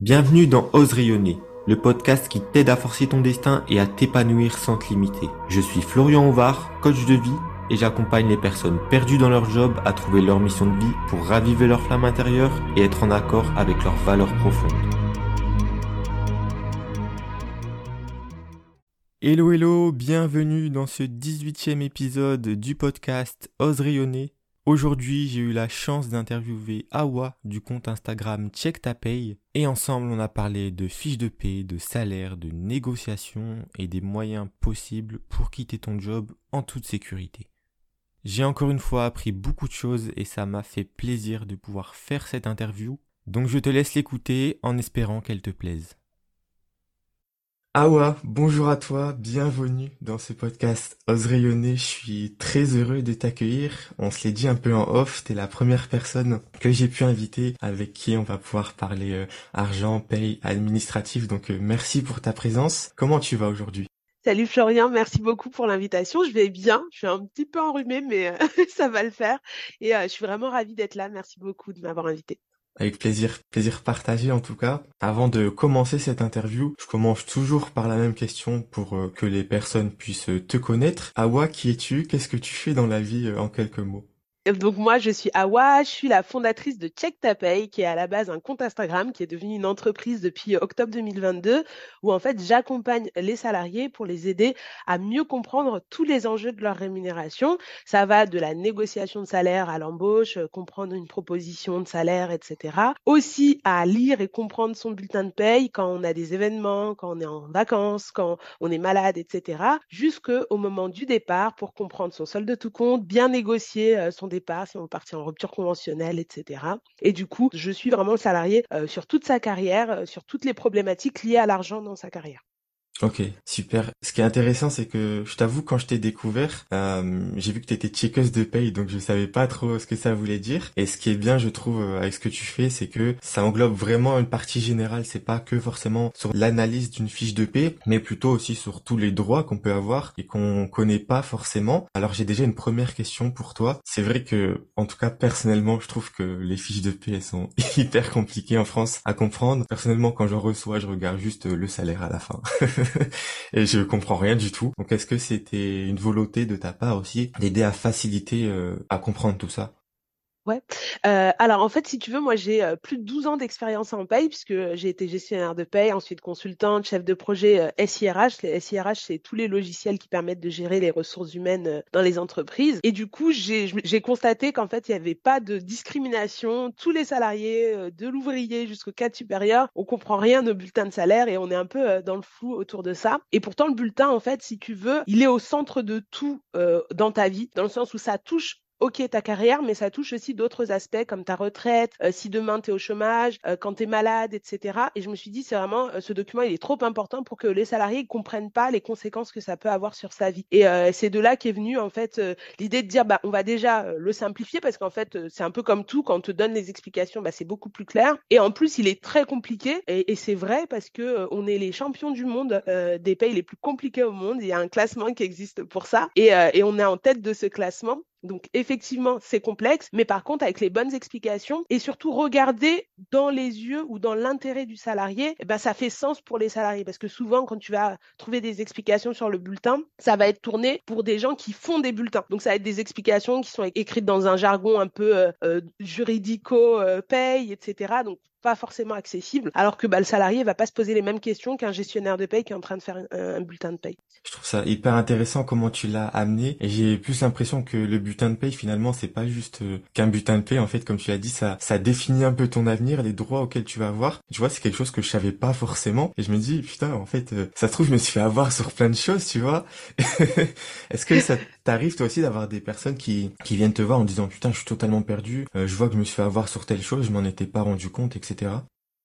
Bienvenue dans Ose rayonner, le podcast qui t'aide à forcer ton destin et à t'épanouir sans te limiter. Je suis Florian Ovar, coach de vie, et j'accompagne les personnes perdues dans leur job à trouver leur mission de vie pour raviver leur flamme intérieure et être en accord avec leurs valeurs profondes. Hello hello, bienvenue dans ce 18e épisode du podcast Ose rayonner. Aujourd'hui, j'ai eu la chance d'interviewer Awa du compte Instagram Check Ta Paye et ensemble on a parlé de fiches de paie, de salaire, de négociation et des moyens possibles pour quitter ton job en toute sécurité. J'ai encore une fois appris beaucoup de choses et ça m'a fait plaisir de pouvoir faire cette interview, donc je te laisse l'écouter en espérant qu'elle te plaise. Awa, bonjour à toi, bienvenue dans ce podcast Ose rayonner, je suis très heureux de t'accueillir. On se l'est dit un peu en off, t'es la première personne que j'ai pu inviter avec qui on va pouvoir parler euh, argent, paye, administratif, donc euh, merci pour ta présence. Comment tu vas aujourd'hui? Salut Florian, merci beaucoup pour l'invitation. Je vais bien, je suis un petit peu enrhumée, mais euh, ça va le faire. Et je suis vraiment ravie d'être là. Merci beaucoup de m'avoir invité. Avec plaisir, plaisir partagé en tout cas. Avant de commencer cette interview, je commence toujours par la même question pour euh, que les personnes puissent te connaître. Awa, qui es-tu? Qu'est-ce que tu fais dans la vie euh, en quelques mots? Donc moi, je suis Awa, je suis la fondatrice de Check Ta Pay, qui est à la base un compte Instagram, qui est devenu une entreprise depuis octobre 2022, où en fait j'accompagne les salariés pour les aider à mieux comprendre tous les enjeux de leur rémunération. Ça va de la négociation de salaire à l'embauche, euh, comprendre une proposition de salaire, etc. Aussi à lire et comprendre son bulletin de paye quand on a des événements, quand on est en vacances, quand on est malade, etc. Jusqu'au moment du départ pour comprendre son solde de tout compte, bien négocier euh, son départ, si on partit en rupture conventionnelle, etc. Et du coup, je suis vraiment salarié euh, sur toute sa carrière, euh, sur toutes les problématiques liées à l'argent dans sa carrière. Ok, super. Ce qui est intéressant, c'est que je t'avoue, quand je t'ai découvert, euh, j'ai vu que tu étais checkeuse de paye, donc je savais pas trop ce que ça voulait dire. Et ce qui est bien, je trouve, euh, avec ce que tu fais, c'est que ça englobe vraiment une partie générale. C'est pas que forcément sur l'analyse d'une fiche de paie, mais plutôt aussi sur tous les droits qu'on peut avoir et qu'on connaît pas forcément. Alors j'ai déjà une première question pour toi. C'est vrai que, en tout cas personnellement, je trouve que les fiches de paie sont hyper compliquées en France à comprendre. Personnellement, quand j'en reçois, je regarde juste le salaire à la fin. et je comprends rien du tout. Donc est-ce que c'était une volonté de ta part aussi d'aider à faciliter euh, à comprendre tout ça? Ouais. Euh, alors en fait, si tu veux, moi j'ai euh, plus de 12 ans d'expérience en paye puisque j'ai été gestionnaire de paye, ensuite consultante, chef de projet euh, SIRH. Les SIRH, c'est tous les logiciels qui permettent de gérer les ressources humaines dans les entreprises. Et du coup, j'ai constaté qu'en fait, il n'y avait pas de discrimination. Tous les salariés, de l'ouvrier jusqu'au cadre supérieur, on comprend rien au bulletin de salaire et on est un peu dans le flou autour de ça. Et pourtant, le bulletin, en fait, si tu veux, il est au centre de tout dans ta vie, dans le sens où ça touche ok ta carrière, mais ça touche aussi d'autres aspects comme ta retraite, euh, si demain tu es au chômage, euh, quand tu es malade, etc. Et je me suis dit, c'est vraiment, euh, ce document, il est trop important pour que les salariés ne comprennent pas les conséquences que ça peut avoir sur sa vie. Et c'est de là qu'est venue, en fait, l'idée de dire, bah, on va déjà le simplifier parce qu'en fait, c'est un peu comme tout, quand on te donne les explications, bah, c'est beaucoup plus clair. Et en plus, il est très compliqué. Et, et c'est vrai parce que on est les champions du monde des pays les plus compliqués au monde. Il y a un classement qui existe pour ça. Et, et on est en tête de ce classement. Donc effectivement, c'est complexe, mais par contre, avec les bonnes explications et surtout regarder dans les yeux ou dans l'intérêt du salarié, eh ben, ça fait sens pour les salariés. Parce que souvent, quand tu vas trouver des explications sur le bulletin, ça va être tourné pour des gens qui font des bulletins. Donc ça va être des explications qui sont écrites dans un jargon un peu euh, euh juridico-paye, euh, etc. pas forcément accessible, alors que bah, le salarié va pas se poser les mêmes questions qu'un gestionnaire de paye qui est en train de faire un, bulletin de paye. Je trouve ça hyper intéressant comment tu l'as amené et j'ai plus l'impression que le bulletin de paye finalement c'est pas juste euh, qu'un bulletin de paye en fait comme tu l'as dit ça ça définit un peu ton avenir, les droits auxquels tu vas avoir. Tu vois, c'est quelque chose que je savais pas forcément et je me dis putain en fait euh, ça se trouve je me suis fait avoir sur plein de choses, tu vois. Est-ce que ça t'arrive toi aussi d'avoir des personnes qui qui viennent te voir en disant putain je suis totalement perdu, euh, je vois que je me suis fait avoir sur telle chose, je m'en étais pas rendu compte, etc.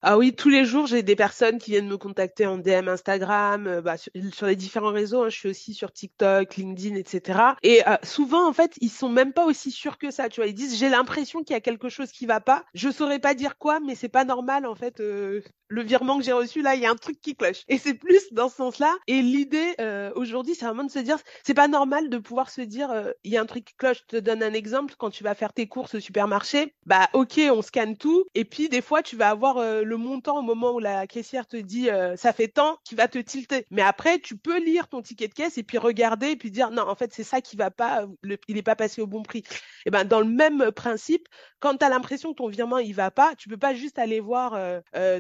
Ah oui, tous les jours, j'ai des personnes qui viennent me contacter en DM Instagram, euh, bah, sur, les différents réseaux. Hein, je suis aussi sur TikTok, LinkedIn, etc. Et euh, souvent, en fait, ils sont même pas aussi sûrs que ça. Tu vois, ils disent j'ai l'impression qu'il y a quelque chose qui va pas. Je saurais pas dire quoi, mais c'est pas normal en fait. Euh, le virement que j'ai reçu là, il y a un truc qui cloche. Et c'est plus dans ce sens-là. Et l'idée aujourd'hui, c'est vraiment de se dire c'est pas normal de pouvoir se dire il y a un truc qui cloche. Je te donne un exemple quand tu vas faire tes courses au supermarché. Bah ok, on scanne tout. Et puis des fois, tu vas avoir le le montant au moment où la caissière te dit ça fait tant qui va te tilter. Mais après, tu peux lire ton ticket de caisse et puis regarder et puis dire non, en fait, c'est ça qui va pas, il n'est pas passé au bon prix. Et ben dans le même principe, quand tu as l'impression que ton virement il va pas, tu peux pas juste aller voir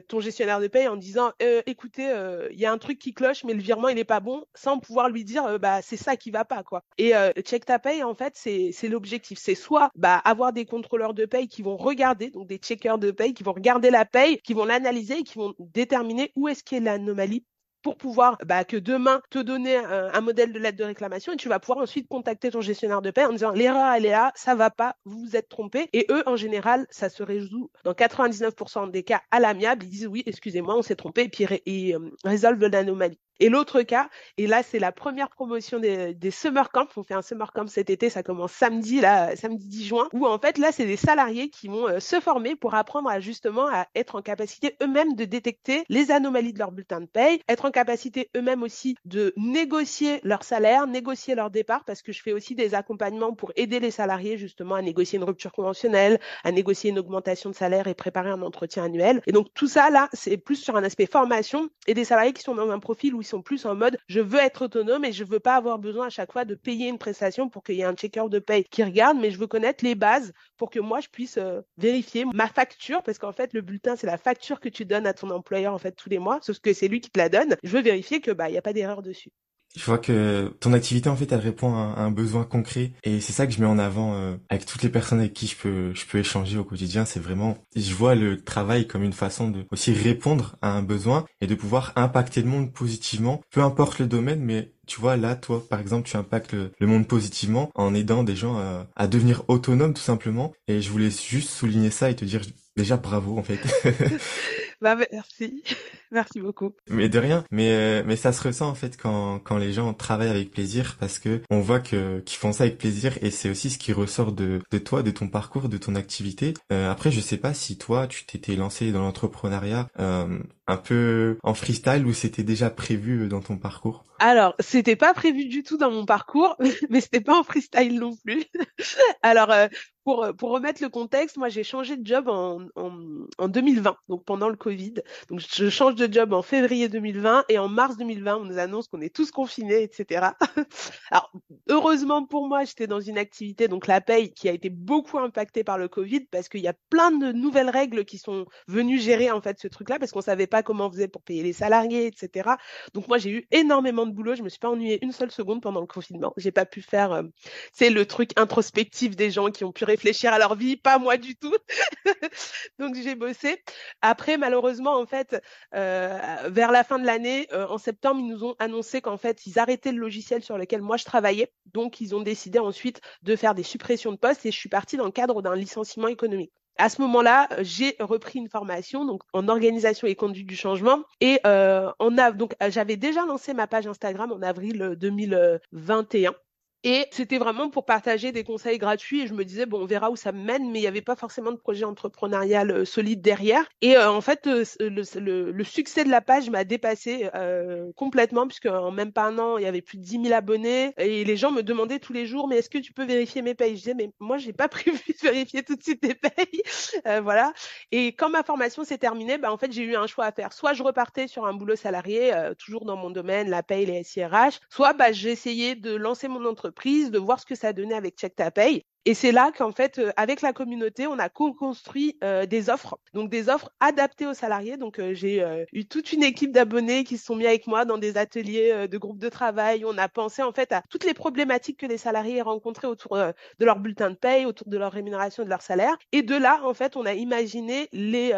ton gestionnaire de paye en disant écoutez, il y a un truc qui cloche, mais le virement il est pas bon, sans pouvoir lui dire bah c'est ça qui va pas quoi. Et check ta paye en fait c'est l'objectif, c'est soit bah avoir des contrôleurs de paye qui vont regarder, donc des checkers de paye qui vont regarder la paye, qui vont l'analyser et qui vont déterminer où est-ce qu'est l'anomalie pour pouvoir bah, que demain te donner un, modèle de lettre de réclamation et tu vas pouvoir ensuite contacter ton gestionnaire de paie en disant l'erreur elle est là, ça va pas, vous vous êtes trompé. Et eux, en général, ça se résout dans 99% des cas à l'amiable. Ils disent oui, excusez-moi, on s'est trompé et puis ils euh, résolvent l'anomalie. Et l'autre cas, et là c'est la première promotion des, des, summer camps, on fait un summer camp cet été, ça commence samedi là, samedi 10 juin, où en fait là c'est des salariés qui vont euh, se former pour apprendre à justement à être en capacité eux-mêmes de détecter les anomalies de leur bulletin de paye, être en capacité eux-mêmes aussi de négocier leur salaire, négocier leur départ, parce que je fais aussi des accompagnements pour aider les salariés justement à négocier une rupture conventionnelle, à négocier une augmentation de salaire et préparer un entretien annuel. Et donc tout ça là, c'est plus sur un aspect formation et des salariés qui sont dans un profil où sont plus en mode je veux être autonome et je veux pas avoir besoin à chaque fois de payer une prestation pour qu'il y ait un checker de paye qui regarde, mais je veux connaître les bases pour que moi je puisse euh, vérifier ma facture parce qu'en fait le bulletin c'est la facture que tu donnes à ton employeur en fait tous les mois, sauf que c'est lui qui te la donne. Je veux vérifier que bah il y a pas d'erreur dessus. Je vois que ton activité en fait elle répond à un besoin concret et c'est ça que je mets en avant euh, avec toutes les personnes avec qui je peux je peux échanger au quotidien. C'est vraiment je vois le travail comme une façon de aussi répondre à un besoin et de pouvoir impacter le monde positivement, peu importe le domaine, mais tu vois là toi par exemple tu impactes le, monde positivement en aidant des gens à, à devenir autonomes tout simplement et je voulais juste souligner ça et te dire déjà bravo en fait. bah merci. Merci beaucoup. Mais de rien. Mais euh, mais ça se ressent en fait quand quand les gens travaillent avec plaisir parce que on voit que qu'ils font ça avec plaisir et c'est aussi ce qui ressort de de toi, de ton parcours, de ton activité. Euh, après, je sais pas si toi tu t'étais lancé dans l'entrepreneuriat euh, un peu en freestyle ou c'était déjà prévu dans ton parcours? Alors, c'était pas prévu du tout dans mon parcours, mais c'était pas en freestyle non plus. Alors, euh, pour, pour remettre le contexte, moi j'ai changé de job en, en, en 2020, donc pendant le Covid. Donc je change de job en février 2020 et en mars 2020, on nous annonce qu'on est tous confinés, etc. Alors, heureusement pour moi, j'étais dans une activité, donc la paye, qui a été beaucoup impactée par le Covid parce qu'il y a plein de nouvelles règles qui sont venues gérer en fait ce truc-là parce qu'on savait pas comment on faisait pour payer les salariés, etc. Donc moi, j'ai eu énormément de boulot. Je me suis pas ennuyée une seule seconde pendant le confinement. J'ai pas pu faire, c'est euh, le truc introspectif des gens qui ont pu réfléchir à leur vie, pas moi du tout. donc j'ai bossé. Après, malheureusement, en fait, euh, vers la fin de l'année, euh, en septembre, ils nous ont annoncé qu'en fait, ils arrêtaient le logiciel sur lequel moi je travaillais. Donc, ils ont décidé ensuite de faire des suppressions de postes et je suis partie dans le cadre d'un licenciement économique. À ce moment-là, j'ai repris une formation donc en organisation et conduite du changement. Et euh, a donc j'avais déjà lancé ma page Instagram en avril 2021 et c'était vraiment pour partager des conseils gratuits. Et je me disais, bon, on verra où ça mène, mais il n'y avait pas forcément de projet entrepreneurial euh, solide derrière. Et euh, en fait, euh, le, succès de la page m'a dépassé complètement, puisque en même pas un an, il y avait plus de 10 000 abonnés. Et les gens me demandaient tous les jours, mais est-ce que tu peux vérifier mes payes Je disais, mais moi, j'ai pas prévu de vérifier tout de suite tes payes. voilà. Et quand ma formation s'est terminée, bah, en fait, j'ai eu un choix à faire. Soit je repartais sur un boulot salarié, toujours dans mon domaine, la paye, les SIRH, soit bah, essayé de lancer mon entreprise de voir ce que ça donnait avec Check Ta Paye. Et c'est là qu'en fait, euh, avec la communauté, on a co-construit euh, des offres, donc des offres adaptées aux salariés. Donc euh, j'ai eu toute une équipe d'abonnés qui se sont mis avec moi dans des ateliers de groupes de travail. On a pensé en fait à toutes les problématiques que les salariés rencontraient autour de leur bulletin de paye, autour de leur rémunération, de leur salaire. Et de là, en fait, on a imaginé les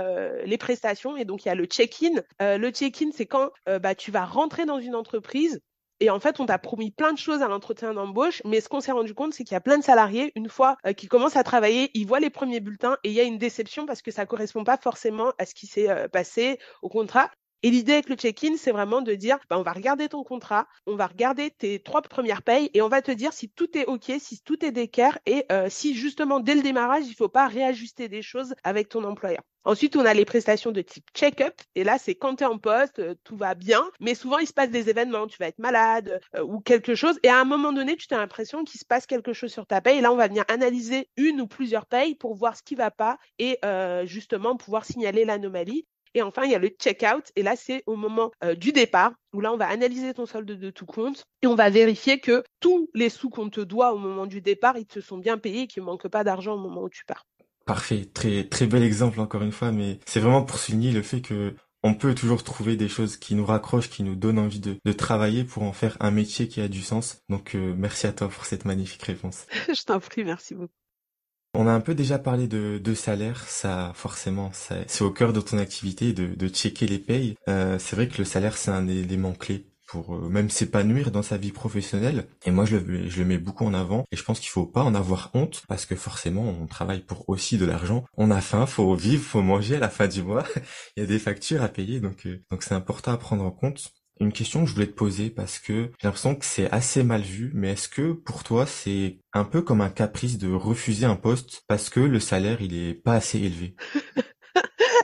les prestations. Et donc il y a le check-in. le check-in, c'est quand bah, tu vas rentrer dans une entreprise et en fait, on t'a promis plein de choses à l'entretien d'embauche, mais ce qu'on s'est rendu compte, c'est qu'il y a plein de salariés, une fois euh, qu'ils commencent à travailler, ils voient les premiers bulletins et il y a une déception parce que ça correspond pas forcément à ce qui s'est euh, passé au contrat. Et l'idée avec le check-in, c'est vraiment de dire, bah, on va regarder ton contrat, on va regarder tes trois premières payes et on va te dire si tout est OK, si tout est d'équerre et euh, si justement dès le démarrage, il faut pas réajuster des choses avec ton employeur. Ensuite, on a les prestations de type check-up. Et là, c'est quand tu es en poste, euh, tout va bien. Mais souvent, il se passe des événements. Tu vas être malade euh, ou quelque chose. Et à un moment donné, tu as l'impression qu'il se passe quelque chose sur ta paye. Et là, on va venir analyser une ou plusieurs payes pour voir ce qui va pas et justement pouvoir signaler l'anomalie. Et enfin, il y a le check-out. Et là, c'est au moment euh, du départ où là, on va analyser ton solde de tout compte et on va vérifier que tous les sous qu'on te doit au moment du départ, ils te sont bien payés et qu'il ne manque pas d'argent au moment où tu pars. Parfait, très très bel exemple encore une fois, mais c'est vraiment pour souligner le fait que on peut toujours trouver des choses qui nous raccrochent, qui nous donnent envie de, travailler pour en faire un métier qui a du sens. Donc euh, merci à toi pour cette magnifique réponse. Je t'en prie, merci beaucoup. On a un peu déjà parlé de, de salaire, ça forcément, c'est au cœur de ton activité de, de checker les payes. Euh, c'est vrai que le salaire c'est un élément clé pour euh, même s'épanouir dans sa vie professionnelle. Et moi, je le, mets beaucoup en avant. Et je pense qu'il faut pas en avoir honte parce que forcément, on travaille pour aussi de l'argent. On a faim, faut vivre, faut manger à la fin du mois. Il y a des factures à payer, donc euh, donc c'est important à prendre en compte. Une question que je voulais te poser parce que j'ai l'impression que c'est assez mal vu, mais est-ce que pour toi c'est un peu comme un caprice de refuser un poste parce que le salaire il est pas assez élevé?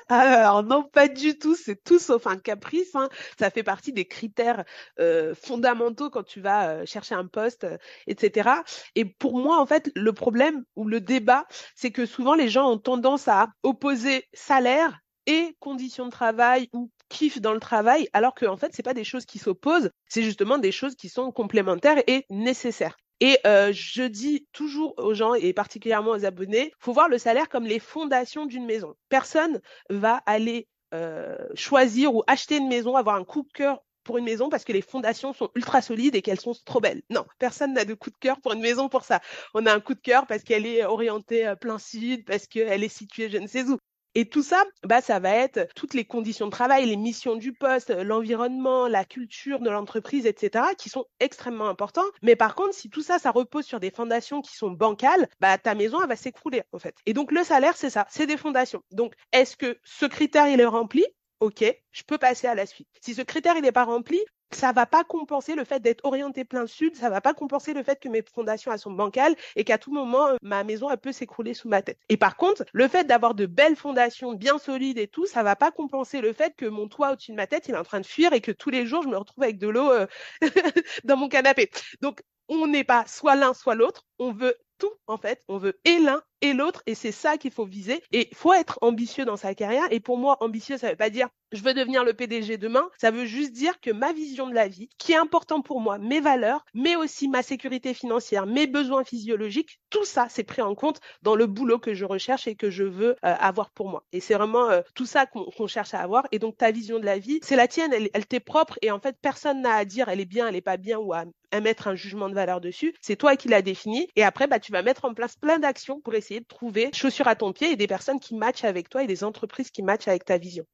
Alors non, pas du tout. C'est tout sauf un caprice. Hein. Ça fait partie des critères euh, fondamentaux quand tu vas euh, chercher un poste, euh, etc. Et pour moi, en fait, le problème ou le débat, c'est que souvent les gens ont tendance à opposer salaire et conditions de travail ou kiff dans le travail, alors que en fait, c'est pas des choses qui s'opposent, c'est justement des choses qui sont complémentaires et nécessaires. Et euh, je dis toujours aux gens, et particulièrement aux abonnés, faut voir le salaire comme les fondations d'une maison. Personne va aller euh, choisir ou acheter une maison, avoir un coup de cœur pour une maison parce que les fondations sont ultra solides et qu'elles sont trop belles. Non, personne n'a de coup de cœur pour une maison pour ça. On a un coup de cœur parce qu'elle est orientée euh, plein sud, parce qu'elle est située je ne sais où. Et tout ça, bah, ça va être toutes les conditions de travail, les missions du poste, l'environnement, la culture de l'entreprise, etc., qui sont extrêmement importants. Mais par contre, si tout ça, ça repose sur des fondations qui sont bancales, bah, ta maison, elle va s'écrouler, en fait. Et donc, le salaire, c'est ça, c'est des fondations. Donc, est-ce que ce critère, il est rempli? OK, je peux passer à la suite. Si ce critère il n'est pas rempli, ça va pas compenser le fait d'être orienté plein sud, ça va pas compenser le fait que mes fondations sont bancales et qu'à tout moment euh, ma maison elle peut s'écrouler sous ma tête. Et par contre, le fait d'avoir de belles fondations bien solides et tout, ça va pas compenser le fait que mon toit au-dessus de ma tête il est en train de fuir et que tous les jours je me retrouve avec de l'eau euh, dans mon canapé. Donc on n'est pas soit l'un soit l'autre, on veut tout en fait, on veut et l'un et l'autre, et c'est ça qu'il faut viser. Et il faut être ambitieux dans sa carrière. Et pour moi, ambitieux, ça ne veut pas dire je veux devenir le PDG demain. Ça veut juste dire que ma vision de la vie, qui est important pour moi, mes valeurs, mais aussi ma sécurité financière, mes besoins physiologiques, tout ça, c'est pris en compte dans le boulot que je recherche et que je veux euh, avoir pour moi. Et c'est vraiment euh, tout ça qu'on cherche à avoir. Et donc, ta vision de la vie, c'est la tienne, elle, t'est propre. Et en fait, personne n'a à dire elle est bien, elle est pas bien ou à, mettre un jugement de valeur dessus. C'est toi qui l'as défini. Et après, bah, tu vas mettre en place plein d'actions pour essayer de trouver chaussures à ton pied et des personnes qui matchent avec toi et des entreprises qui matchent avec ta vision.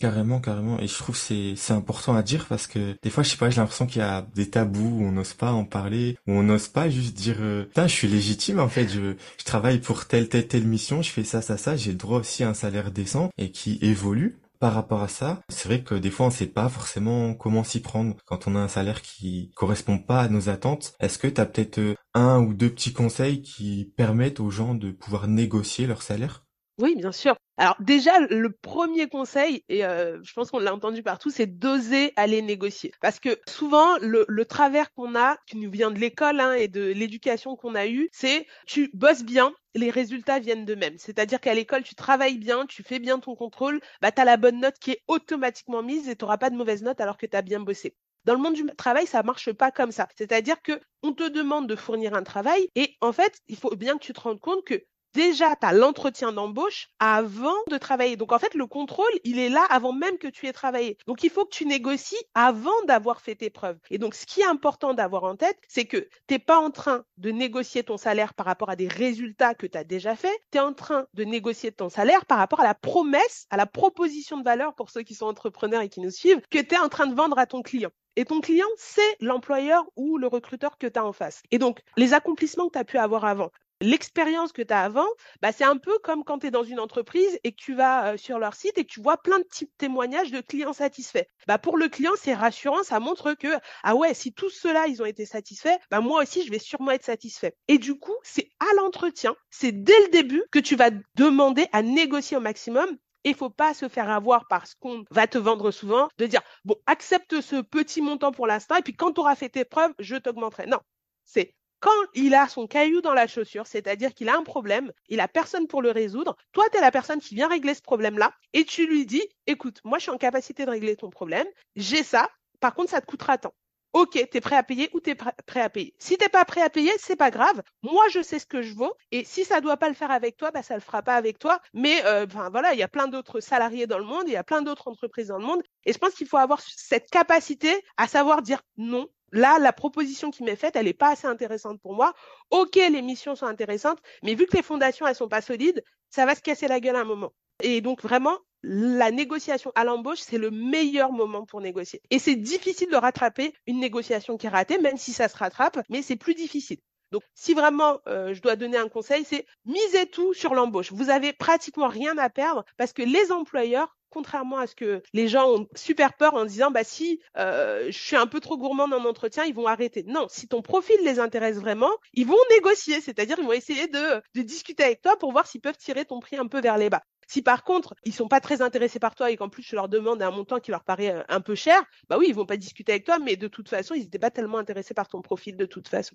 Carrément, carrément. Et je trouve c'est c'est important à dire parce que des fois, je sais pas, j'ai l'impression qu'il y a des tabous où on n'ose pas en parler, où on n'ose pas juste dire, euh, je suis légitime en fait, je je travaille pour telle telle telle mission, je fais ça ça ça, j'ai le droit aussi à un salaire décent et qui évolue par rapport à ça, c'est vrai que des fois on sait pas forcément comment s'y prendre quand on a un salaire qui correspond pas à nos attentes. Est-ce que tu as peut-être euh, un ou deux petits conseils qui permettent aux gens de pouvoir négocier leur salaire? Oui, bien sûr. Alors déjà, le premier conseil, et je pense qu'on l'a entendu partout, c'est d'oser aller négocier. Parce que souvent, le, travers qu'on a, qui nous vient de l'école hein, et de l'éducation qu'on a eue, c'est tu bosses bien, les résultats viennent de même. C'est-à-dire qu'à l'école, tu travailles bien, tu fais bien ton contrôle, bah, tu la bonne note qui est automatiquement mise et tu n'auras pas de mauvaise note alors que tu as bien bossé. Dans le monde du travail, ça marche pas comme ça. C'est-à-dire que on te demande de fournir un travail et en fait, il faut bien que tu te rendes compte que déjà, tu as l'entretien d'embauche avant de travailler. Donc, en fait, le contrôle, il est là avant même que tu aies travaillé. Donc, il faut que tu négocies avant d'avoir fait tes preuves. Et donc, ce qui est important d'avoir en tête, c'est que tu n'es pas en train de négocier ton salaire par rapport à des résultats que tu as déjà fait. Tu es en train de négocier ton salaire par rapport à la promesse, à la proposition de valeur pour ceux qui sont entrepreneurs et qui nous suivent, que tu es en train de vendre à ton client. Et ton client, c'est l'employeur ou le recruteur que tu as en face. Et donc, les accomplissements que tu as pu avoir avant, l'expérience que tu as avant, bah, c'est un peu comme quand tu es dans une entreprise et que tu vas sur leur site et que tu vois plein de témoignages de clients satisfaits. Bah, pour le client, c'est rassurant, ça montre que, ah ouais, si tous ceux-là, ils ont été satisfaits, bah, moi aussi, je vais sûrement être satisfait. Et du coup, c'est à l'entretien, c'est dès le début que tu vas demander à négocier au maximum il faut pas se faire avoir parce qu'on va te vendre souvent, de dire, bon, accepte ce petit montant pour l'instant, et puis quand tu auras fait tes preuves, je t'augmenterai. Non, c'est quand il a son caillou dans la chaussure, c'est-à-dire qu'il a un problème, il a personne pour le résoudre, toi, tu es la personne qui vient régler ce problème-là et tu lui dis, écoute, moi, je suis en capacité de régler ton problème, j'ai ça, par contre, ça te coûtera tant. Ok, tu es prêt à payer ou tu es prêt à payer. Si t'es pas prêt à payer, c'est pas grave. Moi, je sais ce que je vaux et si ça doit pas le faire avec toi, bah ça le fera pas avec toi. Mais euh, voilà, il y a plein d'autres salariés dans le monde, il y a plein d'autres entreprises dans le monde et je pense qu'il faut avoir cette capacité à savoir dire non. Là, la proposition qui m'est faite, elle n'est pas assez intéressante pour moi. Ok, les missions sont intéressantes, mais vu que les fondations, elles sont pas solides, ça va se casser la gueule à un moment. Et donc vraiment, la négociation à l'embauche, c'est le meilleur moment pour négocier. Et c'est difficile de rattraper une négociation qui est ratée, même si ça se rattrape, mais c'est plus difficile. Donc, si vraiment euh, je dois donner un conseil, c'est misez tout sur l'embauche. Vous avez pratiquement rien à perdre parce que les employeurs contrairement à ce que les gens ont super peur en disant bah si euh, je suis un peu trop gourmand dans entretien, ils vont arrêter. Non, si ton profil les intéresse vraiment, ils vont négocier, c'est-à-dire ils vont essayer de, de discuter avec toi pour voir s'ils peuvent tirer ton prix un peu vers les bas. Si par contre, ils sont pas très intéressés par toi et qu'en plus tu leur demandes un montant qui leur paraît euh, un peu cher, bah oui, ils vont pas discuter avec toi, mais de toute façon, ils n'étaient pas tellement intéressés par ton profil de toute façon.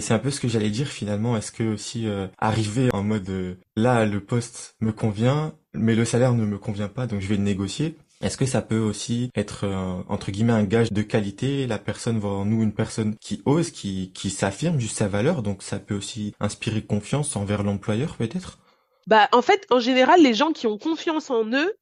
C'est un peu ce que j'allais dire finalement. Est-ce que aussi euh, arriver en mode euh, là le poste me convient, mais le salaire ne me convient pas, donc je vais le négocier. Est-ce que ça peut aussi être entre guillemets un gage de qualité? La personne voit en nous une personne qui ose, qui qui s'affirme juste sa valeur, donc ça peut aussi inspirer confiance envers l'employeur peut-être? Bah, en fait, en général, les gens qui ont confiance en eux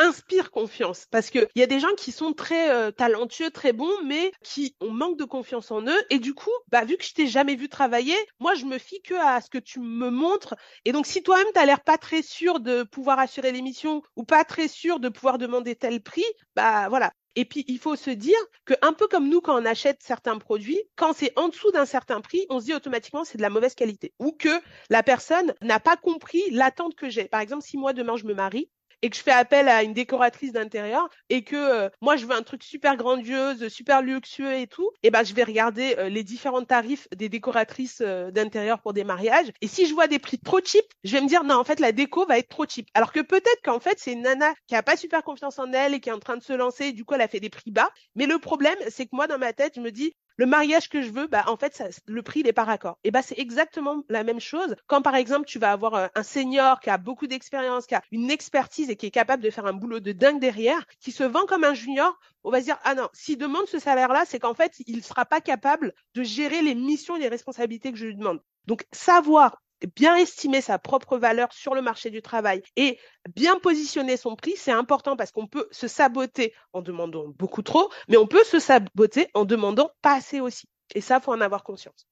inspirent confiance parce que il y a des gens qui sont très euh, talentueux, très bons, mais qui ont manque de confiance en eux. Et du coup, bah, vu que je t'ai jamais vu travailler, moi, je me fie que à ce que tu me montres. Et donc, si toi-même, tu as l'air pas très sûr de pouvoir assurer l'émission ou pas très sûr de pouvoir demander tel prix, bah, voilà. Et puis, il faut se dire que, un peu comme nous, quand on achète certains produits, quand c'est en dessous d'un certain prix, on se dit automatiquement c'est de la mauvaise qualité ou que la personne n'a pas compris l'attente que j'ai. Par exemple, si moi demain je me marie, et que je fais appel à une décoratrice d'intérieur et que euh, moi je veux un truc super grandiose, super luxueux et tout, et eh ben je vais regarder euh, les différents tarifs des décoratrices euh, d'intérieur pour des mariages et si je vois des prix trop cheap, je vais me dire non en fait la déco va être trop cheap. Alors que peut-être qu'en fait c'est une nana qui a pas super confiance en elle et qui est en train de se lancer du coup elle a fait des prix bas, mais le problème c'est que moi dans ma tête je me dis le mariage que je veux, bah, en fait, ça, le prix n'est pas raccord. Et bah, c'est exactement la même chose quand, par exemple, tu vas avoir euh, un senior qui a beaucoup d'expérience, qui a une expertise et qui est capable de faire un boulot de dingue derrière, qui se vend comme un junior. On va se dire, ah non, s'il demande ce salaire-là, c'est qu'en fait, il ne sera pas capable de gérer les missions et les responsabilités que je lui demande. Donc, savoir bien estimer sa propre valeur sur le marché du travail et bien positionner son prix, c'est important parce qu'on peut se saboter en demandant beaucoup trop, mais on peut se saboter en demandant pas assez aussi. Et ça, faut en avoir conscience.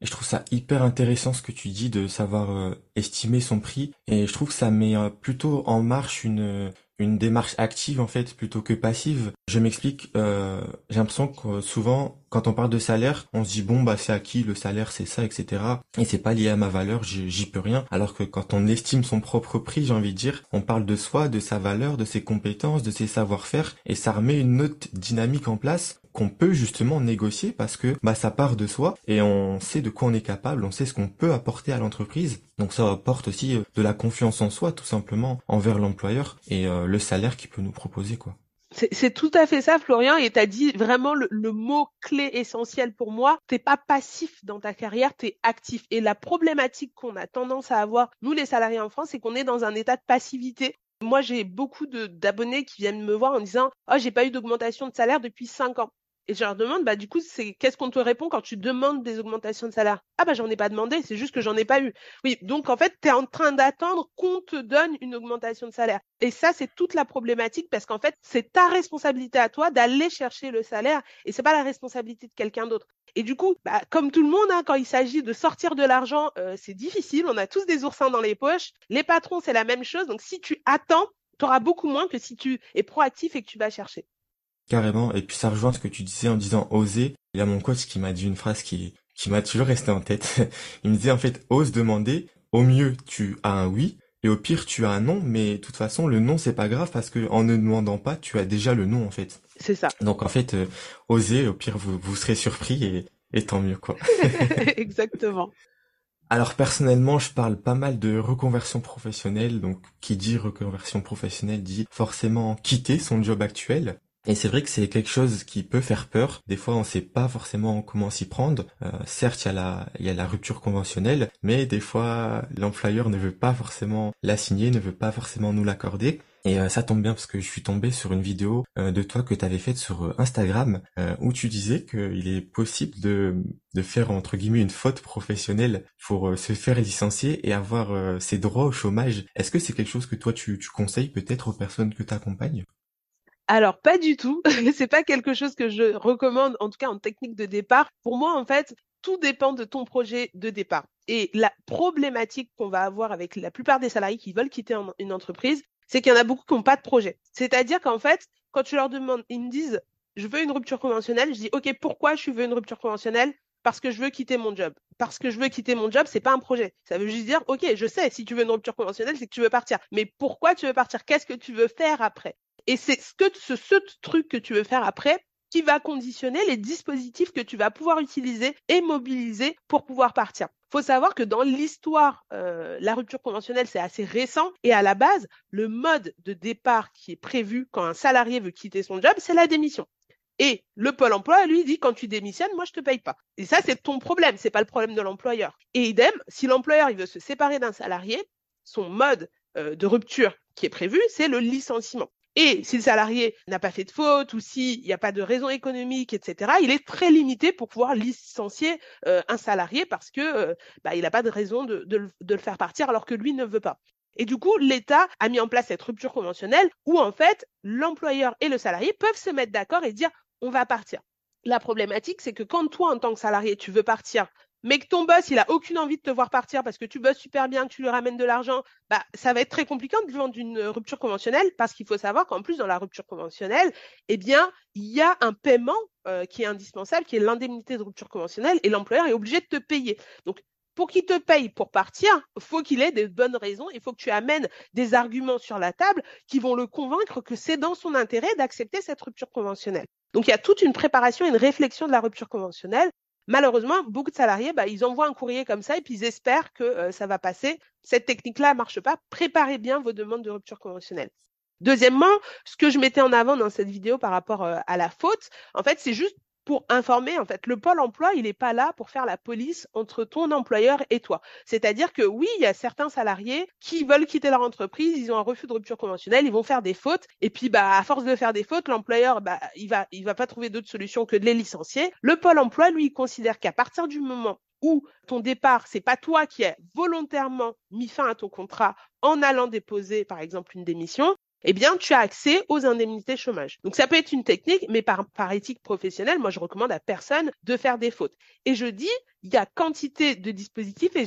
Et je trouve ça hyper intéressant ce que tu dis de savoir euh, estimer son prix. Et je trouve que ça met euh, plutôt en marche une, une démarche active en fait plutôt que passive. Je m'explique, euh, j'ai l'impression que souvent quand on parle de salaire, on se dit bon bah c'est acquis, le salaire c'est ça, etc. Et c'est pas lié à ma valeur, j'y peux rien. Alors que quand on estime son propre prix, j'ai envie de dire, on parle de soi, de sa valeur, de ses compétences, de ses savoir-faire, et ça remet une autre dynamique en place qu'on peut justement négocier parce que bah ça part de soi et on sait de quoi on est capable, on sait ce qu'on peut apporter à l'entreprise. Donc ça apporte aussi euh, de la confiance en soi tout simplement envers l'employeur et euh, le salaire qu'il peut nous proposer quoi. C'est tout à fait ça, Florian, et tu as dit vraiment le, mot clé essentiel pour moi. T'es pas passif dans ta carrière, tu es actif. Et la problématique qu'on a tendance à avoir, nous les salariés en France, c'est qu'on est dans un état de passivité. Moi, j'ai beaucoup d'abonnés qui viennent me voir en disant « Oh, j'ai pas eu d'augmentation de salaire depuis cinq ans. » Et je leur demande, bah, du coup, c'est qu'est-ce qu'on te répond quand tu demandes des augmentations de salaire? Ah, bah, j'en ai pas demandé, c'est juste que j'en ai pas eu. Oui, donc en fait, tu es en train d'attendre qu'on te donne une augmentation de salaire. Et ça, c'est toute la problématique parce qu'en fait, c'est ta responsabilité à toi d'aller chercher le salaire et c'est pas la responsabilité de quelqu'un d'autre. Et du coup, bah, comme tout le monde, hein, quand il s'agit de sortir de l'argent, euh, c'est difficile. On a tous des oursins dans les poches. Les patrons, c'est la même chose. Donc, si tu attends, tu auras beaucoup moins que si tu es proactif et que tu vas chercher. Carrément. Et puis ça rejoint ce que tu disais en disant oser. Il y a mon coach qui m'a dit une phrase qui, qui m'a toujours resté en tête. Il me disait en fait, ose demander. Au mieux, tu as un oui. Et au pire, tu as un non. Mais de toute façon, le non, c'est pas grave parce que en ne demandant pas, tu as déjà le non, en fait. C'est ça. Donc en fait, euh, oser, au pire, vous, vous serez surpris et, et tant mieux, quoi. Exactement. Alors personnellement, je parle pas mal de reconversion professionnelle. Donc qui dit reconversion professionnelle dit forcément quitter son job actuel. Et c'est vrai que c'est quelque chose qui peut faire peur. Des fois, on sait pas forcément comment s'y prendre. Euh, certes, il y a la, rupture conventionnelle, mais des fois, l'employeur ne veut pas forcément la signer, ne veut pas forcément nous l'accorder. Et euh, ça tombe bien parce que je suis tombé sur une vidéo euh, de toi que tu avais faite sur Instagram où tu disais qu'il est possible de, de faire entre guillemets une faute professionnelle pour se faire licencier et avoir ses droits au chômage. Est-ce que c'est quelque chose que toi tu, tu conseilles peut-être aux personnes que tu accompagnes? Alors pas du tout. c'est pas quelque chose que je recommande, en tout cas en technique de départ. Pour moi, en fait, tout dépend de ton projet de départ. Et la problématique qu'on va avoir avec la plupart des salariés qui veulent quitter une entreprise, c'est qu'il y en a beaucoup qui n'ont pas de projet. C'est-à-dire qu'en fait, quand tu leur demandes, ils me disent, je veux une rupture conventionnelle, je dis, OK, pourquoi je veux une rupture conventionnelle? Parce que je veux quitter mon job. Parce que je veux quitter mon job, c'est pas un projet. Ça veut juste dire, OK, je sais, si tu veux une rupture conventionnelle, c'est que tu veux partir. Mais pourquoi tu veux partir? Qu'est-ce que tu veux faire après? Et c'est ce, que, ce, truc que tu veux faire après qui va conditionner les dispositifs que tu vas pouvoir utiliser et mobiliser pour pouvoir partir. Faut savoir que dans l'histoire, euh, la rupture conventionnelle, c'est assez récent. Et à la base, le mode de départ qui est prévu quand un salarié veut quitter son job, c'est la démission. Et le Pôle emploi, lui, dit quand tu démissionnes, moi, je te paye pas. Et ça, c'est ton problème, c'est pas le problème de l'employeur. Et idem, si l'employeur, il veut se séparer d'un salarié, son mode euh, de rupture qui est prévu, c'est le licenciement. Et si le salarié n'a pas fait de faute ou s'il n'y a pas de raison économique, etc., il est très limité pour pouvoir licencier euh, un salarié parce que euh, bah, il n'a pas de raison de, de, le faire partir alors que lui ne veut pas. Et du coup, l'État a mis en place cette rupture conventionnelle où en fait l'employeur et le salarié peuvent se mettre d'accord et dire on va partir. La problématique, c'est que quand toi, en tant que salarié, tu veux partir mais que ton boss, il a aucune envie de te voir partir parce que tu bosses super bien, que tu lui ramènes de l'argent, bah, ça va être très compliqué de vendre une rupture conventionnelle parce qu'il faut savoir qu'en plus, dans la rupture conventionnelle, eh bien, il y a un paiement euh, qui est indispensable, qui est l'indemnité de rupture conventionnelle et l'employeur est obligé de te payer. Donc, pour qu'il te paye pour partir, faut qu'il ait des bonnes raisons. Il faut que tu amènes des arguments sur la table qui vont le convaincre que c'est dans son intérêt d'accepter cette rupture conventionnelle. Donc il y a toute une préparation, une réflexion de la rupture conventionnelle Malheureusement, beaucoup de salariés, bah, ils envoient un courrier comme ça et puis ils espèrent que euh, ça va passer. Cette technique-là ne marche pas. Préparez bien vos demandes de rupture conventionnelle. Deuxièmement, ce que je mettais en avant dans cette vidéo par rapport euh, à la faute, en fait, c'est juste pour informer, en fait, le pôle emploi, il n'est pas là pour faire la police entre ton employeur et toi. C'est-à-dire que oui, il y a certains salariés qui veulent quitter leur entreprise, ils ont un refus de rupture conventionnelle, ils vont faire des fautes, et puis bah à force de faire des fautes, l'employeur, bah il va, il va pas trouver d'autre solution que de les licencier. Le pôle emploi, lui, il considère qu'à partir du moment où ton départ, c'est pas toi qui as volontairement mis fin à ton contrat en allant déposer, par exemple, une démission, eh bien, tu as accès aux indemnités chômage. Donc, ça peut être une technique, mais par, éthique professionnelle, moi, je recommande à personne de faire des fautes. Et je dis, il y a quantité de dispositifs et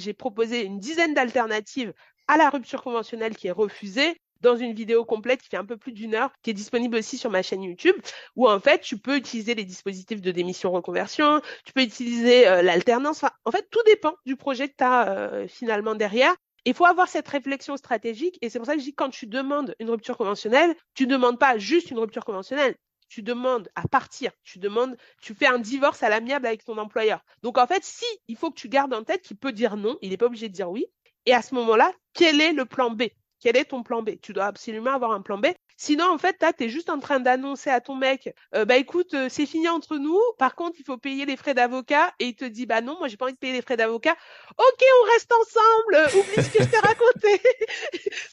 j'ai proposé une dizaine d'alternatives à la rupture conventionnelle qui est refusée dans une vidéo complète qui fait un peu plus d'une heure, qui est disponible aussi sur ma chaîne YouTube, où en fait tu peux utiliser les dispositifs de démission reconversion, tu peux utiliser euh, l'alternance. en fait, tout dépend du projet que tu as euh, finalement derrière. Il faut avoir cette réflexion stratégique et c'est pour ça que je dis quand tu demandes une rupture conventionnelle, tu ne demandes pas juste une rupture conventionnelle, tu demandes à partir, tu demandes, tu fais un divorce à l'amiable avec ton employeur. Donc en fait, si il faut que tu gardes en tête qu'il peut dire non, il n'est pas obligé de dire oui. Et à ce moment-là, quel est le plan B? Quel est ton plan B? Tu dois absolument avoir un plan B. Sinon, en fait, tu es juste en train d'annoncer à ton mec, euh, bah écoute, euh, c'est fini entre nous. Par contre, il faut payer les frais d'avocat. Et il te dit, bah non, moi j'ai pas envie de payer les frais d'avocat. Ok, on reste ensemble. Oublie ce que je t'ai raconté.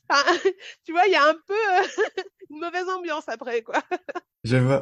tu vois, il y a un peu euh, une mauvaise ambiance après, quoi. Je vois.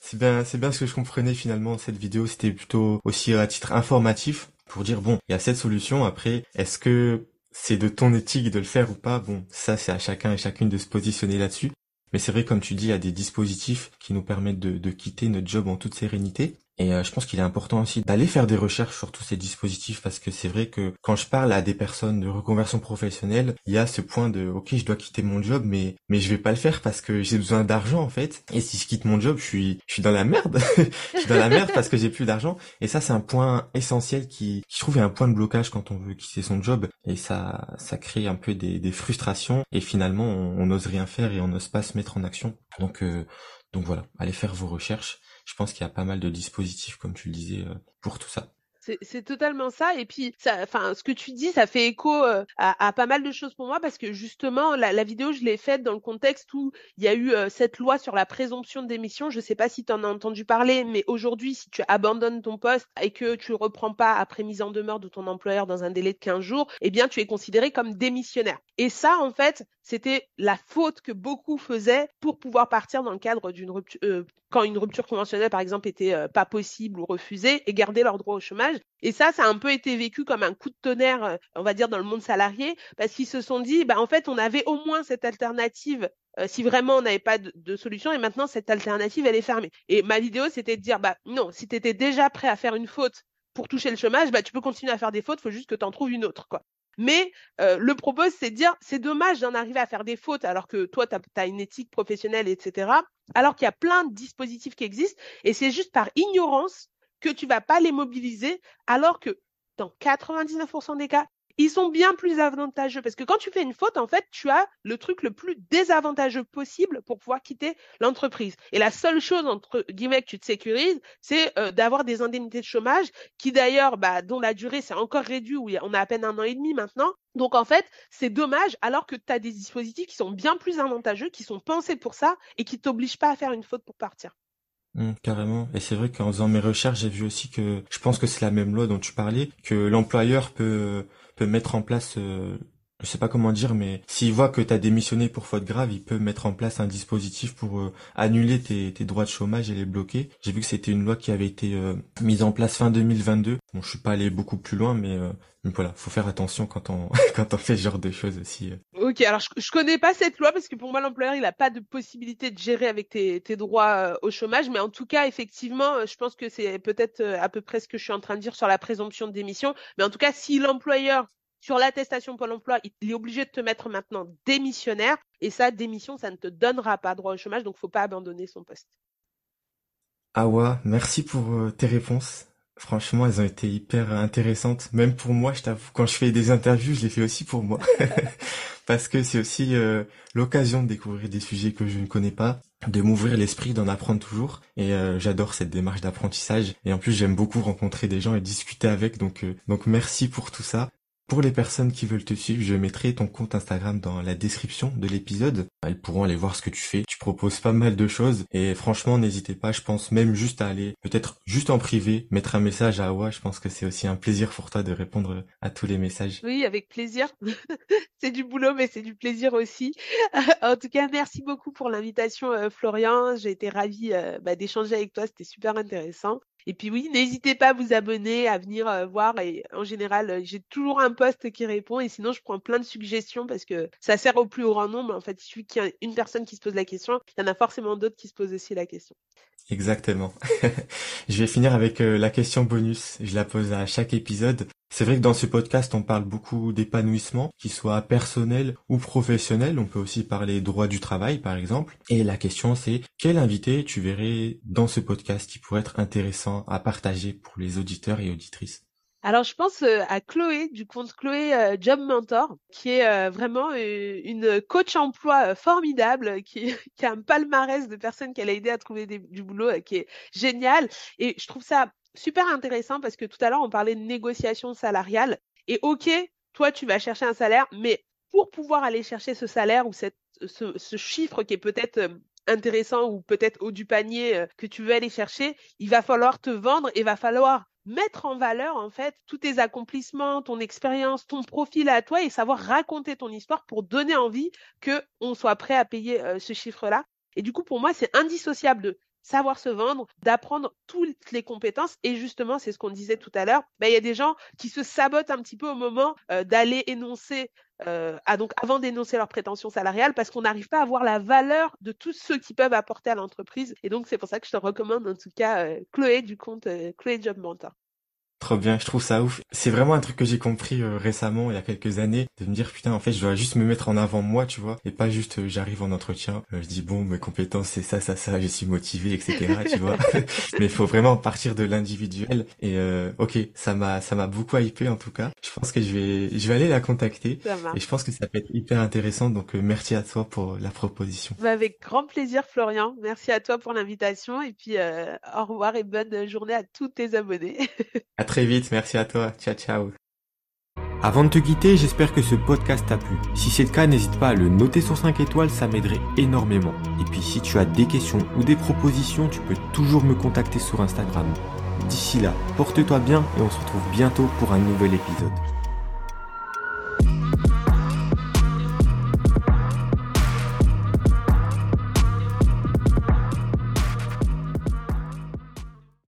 c'est bien, c'est bien ce que je comprenais finalement. Cette vidéo, c'était plutôt aussi à titre informatif pour dire bon, il y a cette solution. Après, est-ce que c'est de ton éthique de le faire ou pas. Bon, ça c'est à chacun et chacune de se positionner là-dessus. Mais c'est vrai, comme tu dis, il y a des dispositifs qui nous permettent de, de quitter notre job en toute sérénité. Et euh, je pense qu'il est important aussi d'aller faire des recherches sur tous ces dispositifs parce que c'est vrai que quand je parle à des personnes de reconversion professionnelle, il y a ce point de OK, je dois quitter mon job mais mais je vais pas le faire parce que j'ai besoin d'argent en fait. Et si je quitte mon job, je suis je suis dans la merde. je suis dans la merde parce que j'ai plus d'argent et ça c'est un point essentiel qui je trouve est un point de blocage quand on veut quitter son job et ça ça crée un peu des, des frustrations et finalement on n'ose rien faire et on n'ose pas se mettre en action. Donc euh, donc voilà, allez faire vos recherches je pense qu'il y a pas mal de dispositifs, comme tu le disais, euh, pour tout ça. C'est totalement ça. Et puis, ce que tu dis, ça fait écho euh, à, pas mal de choses pour moi parce que justement, la, vidéo, je l'ai faite dans le contexte où il y a eu euh, cette loi sur la présomption de démission. Je sais pas si tu en as entendu parler, mais aujourd'hui, si tu abandonnes ton poste et que tu le reprends pas après mise en demeure de ton employeur dans un délai de 15 jours, eh bien, tu es considéré comme démissionnaire. Et ça, en fait, c'était la faute que beaucoup faisaient pour pouvoir partir dans le cadre d'une rupture, euh, quand une rupture conventionnelle, par exemple, était euh, pas possible ou refusée, et garder leur droit au chômage. Et ça, ça a un peu été vécu comme un coup de tonnerre, euh, on va dire, dans le monde salarié, parce qu'ils se sont dit, bah, en fait, on avait au moins cette alternative si vraiment on n'avait pas de, solution, et maintenant cette alternative, elle est fermée. Et ma vidéo, c'était de dire, bah non, si tu étais déjà prêt à faire une faute pour toucher le chômage, bah tu peux continuer à faire des fautes, faut juste que tu en trouves une autre, quoi. Mais le propos, c'est de dire, c'est dommage d'en arriver à faire des fautes alors que toi, tu as, une éthique professionnelle, etc. Alors qu'il y a plein de dispositifs qui existent et c'est juste par ignorance que tu vas pas les mobiliser alors que dans 99% des cas, ils sont bien plus avantageux parce que quand tu fais une faute, en fait, tu as le truc le plus désavantageux possible pour pouvoir quitter l'entreprise. Et la seule chose entre guillemets que tu te sécurises, c'est euh, d'avoir des indemnités de chômage qui d'ailleurs, bah, dont la durée s'est encore réduite, où on a à peine un an et demi maintenant. Donc en fait, c'est dommage alors que tu as des dispositifs qui sont bien plus avantageux, qui sont pensés pour ça et qui t'obligent pas à faire une faute pour partir. Mmh, carrément. Et c'est vrai qu'en faisant mes recherches, j'ai vu aussi que, je pense que c'est la même loi dont tu parlais, que l'employeur peut peut mettre en place euh, je sais pas comment dire, mais s'il voit que tu as démissionné pour faute grave, il peut mettre en place un dispositif pour euh, annuler tes, droits de chômage et les bloquer. J'ai vu que c'était une loi qui avait été euh, mise en place fin 2022. Bon, je suis pas allé beaucoup plus loin, mais, euh, voilà, faut faire attention quand on quand on fait ce genre de choses aussi. Ok, alors je, connais pas cette loi parce que pour moi l'employeur il a pas de possibilité de gérer avec tes, tes droits au chômage, mais en tout cas effectivement, je pense que c'est peut-être à peu près ce que je suis en train de dire sur la présomption de démission. Mais en tout cas, si l'employeur sur l'attestation Pôle emploi, il est obligé de te mettre maintenant démissionnaire. Et ça, démission, ça ne te donnera pas droit au chômage, donc faut pas abandonner son poste. Awa, merci pour euh, tes réponses. Franchement, elles ont été hyper intéressantes. Même pour moi, je t'avoue, quand je fais des interviews, je les fais aussi pour moi. Parce que c'est aussi euh, l'occasion de découvrir des sujets que je ne connais pas, de m'ouvrir l'esprit, d'en apprendre toujours. Et euh, j'adore cette démarche d'apprentissage. Et en plus, j'aime beaucoup rencontrer des gens et discuter avec. Donc, donc merci pour tout ça. Pour les personnes qui veulent te suivre, je mettrai ton compte Instagram dans la description de l'épisode. Elles pourront aller voir ce que tu fais. Tu proposes pas mal de choses et franchement, n'hésitez pas. Je pense même juste à aller, peut-être juste en privé, mettre un message à Awa. Je pense que c'est aussi un plaisir pour toi de répondre à tous les messages. Oui, avec plaisir. c'est du boulot, mais c'est du plaisir aussi. en tout cas, merci beaucoup pour l'invitation, euh, Florian. J'ai été ravie euh, bah, d'échanger avec toi. C'était super intéressant. Et puis oui, n'hésitez pas à vous abonner, à venir euh, voir. Et en général, euh, j'ai toujours un poste qui répond. Et sinon, je prends plein de suggestions parce que ça sert au plus grand nombre. En fait, il suffit qu'il y ait une personne qui se pose la question, il y en a forcément d'autres qui se posent aussi la question. Exactement. je vais finir avec euh, la question bonus. Je la pose à chaque épisode. C'est vrai que dans ce podcast, on parle beaucoup d'épanouissement, qu'il soit personnel ou professionnel. On peut aussi parler droit du travail, par exemple. Et la question, c'est quel invité tu verrais dans ce podcast qui pourrait être intéressant à partager pour les auditeurs et auditrices? Alors, je pense euh, à Chloé du compte Chloé euh, Job Mentor, qui est euh, vraiment une coach emploi formidable, qui, a un palmarès de personnes qu'elle a aidé à trouver du boulot, qui est génial. Et je trouve ça super intéressant parce que tout à l'heure, on parlait de négociation salariale. Et OK, toi, tu vas chercher un salaire, mais pour pouvoir aller chercher ce salaire ou ce, chiffre qui est peut-être intéressant ou peut-être haut du panier que tu veux aller chercher, il va falloir te vendre et va falloir mettre en valeur en fait tous tes accomplissements, ton expérience, ton profil à toi et savoir raconter ton histoire pour donner envie que on soit prêt à payer euh, ce chiffre-là. Et du coup, pour moi, c'est indissociable de savoir se vendre, d'apprendre toutes les compétences. Et justement, c'est ce qu'on disait tout à l'heure, ben, il y a des gens qui se sabotent un petit peu au moment euh, d'aller énoncer, euh, à, donc avant d'énoncer leurs prétentions salariales, parce qu'on n'arrive pas à voir la valeur de tous ceux qui peuvent apporter à l'entreprise. Et donc, c'est pour ça que je te recommande en tout cas euh, Chloé du compte Chloé Job Mentor. Trop bien, je trouve ça ouf. C'est vraiment un truc que j'ai compris euh, récemment, il y a quelques années, de me dire putain en fait je dois juste me mettre en avant moi, tu vois, et pas juste euh, j'arrive en entretien, euh, je dis bon mes compétences c'est ça, ça, ça, je suis motivé, etc. tu vois. Mais il faut vraiment partir de l'individuel. Et ok, ça m'a ça m'a beaucoup hypé en tout cas. Je pense que je vais je vais aller la contacter. Et je pense que ça peut être hyper intéressant. Donc merci à toi pour la proposition. Bah, avec grand plaisir Florian. Merci à toi pour l'invitation et puis au revoir et bonne journée à tous tes abonnés. à très très vite. Merci à toi. Ciao, ciao. Avant de te quitter, j'espère que ce podcast t'a plu. Si c'est le cas, n'hésite pas à le noter sur 5 étoiles, ça m'aiderait énormément. Et puis si tu as des questions ou des propositions, tu peux toujours me contacter sur Instagram. D'ici là, porte-toi bien et on se retrouve bientôt pour un nouvel épisode.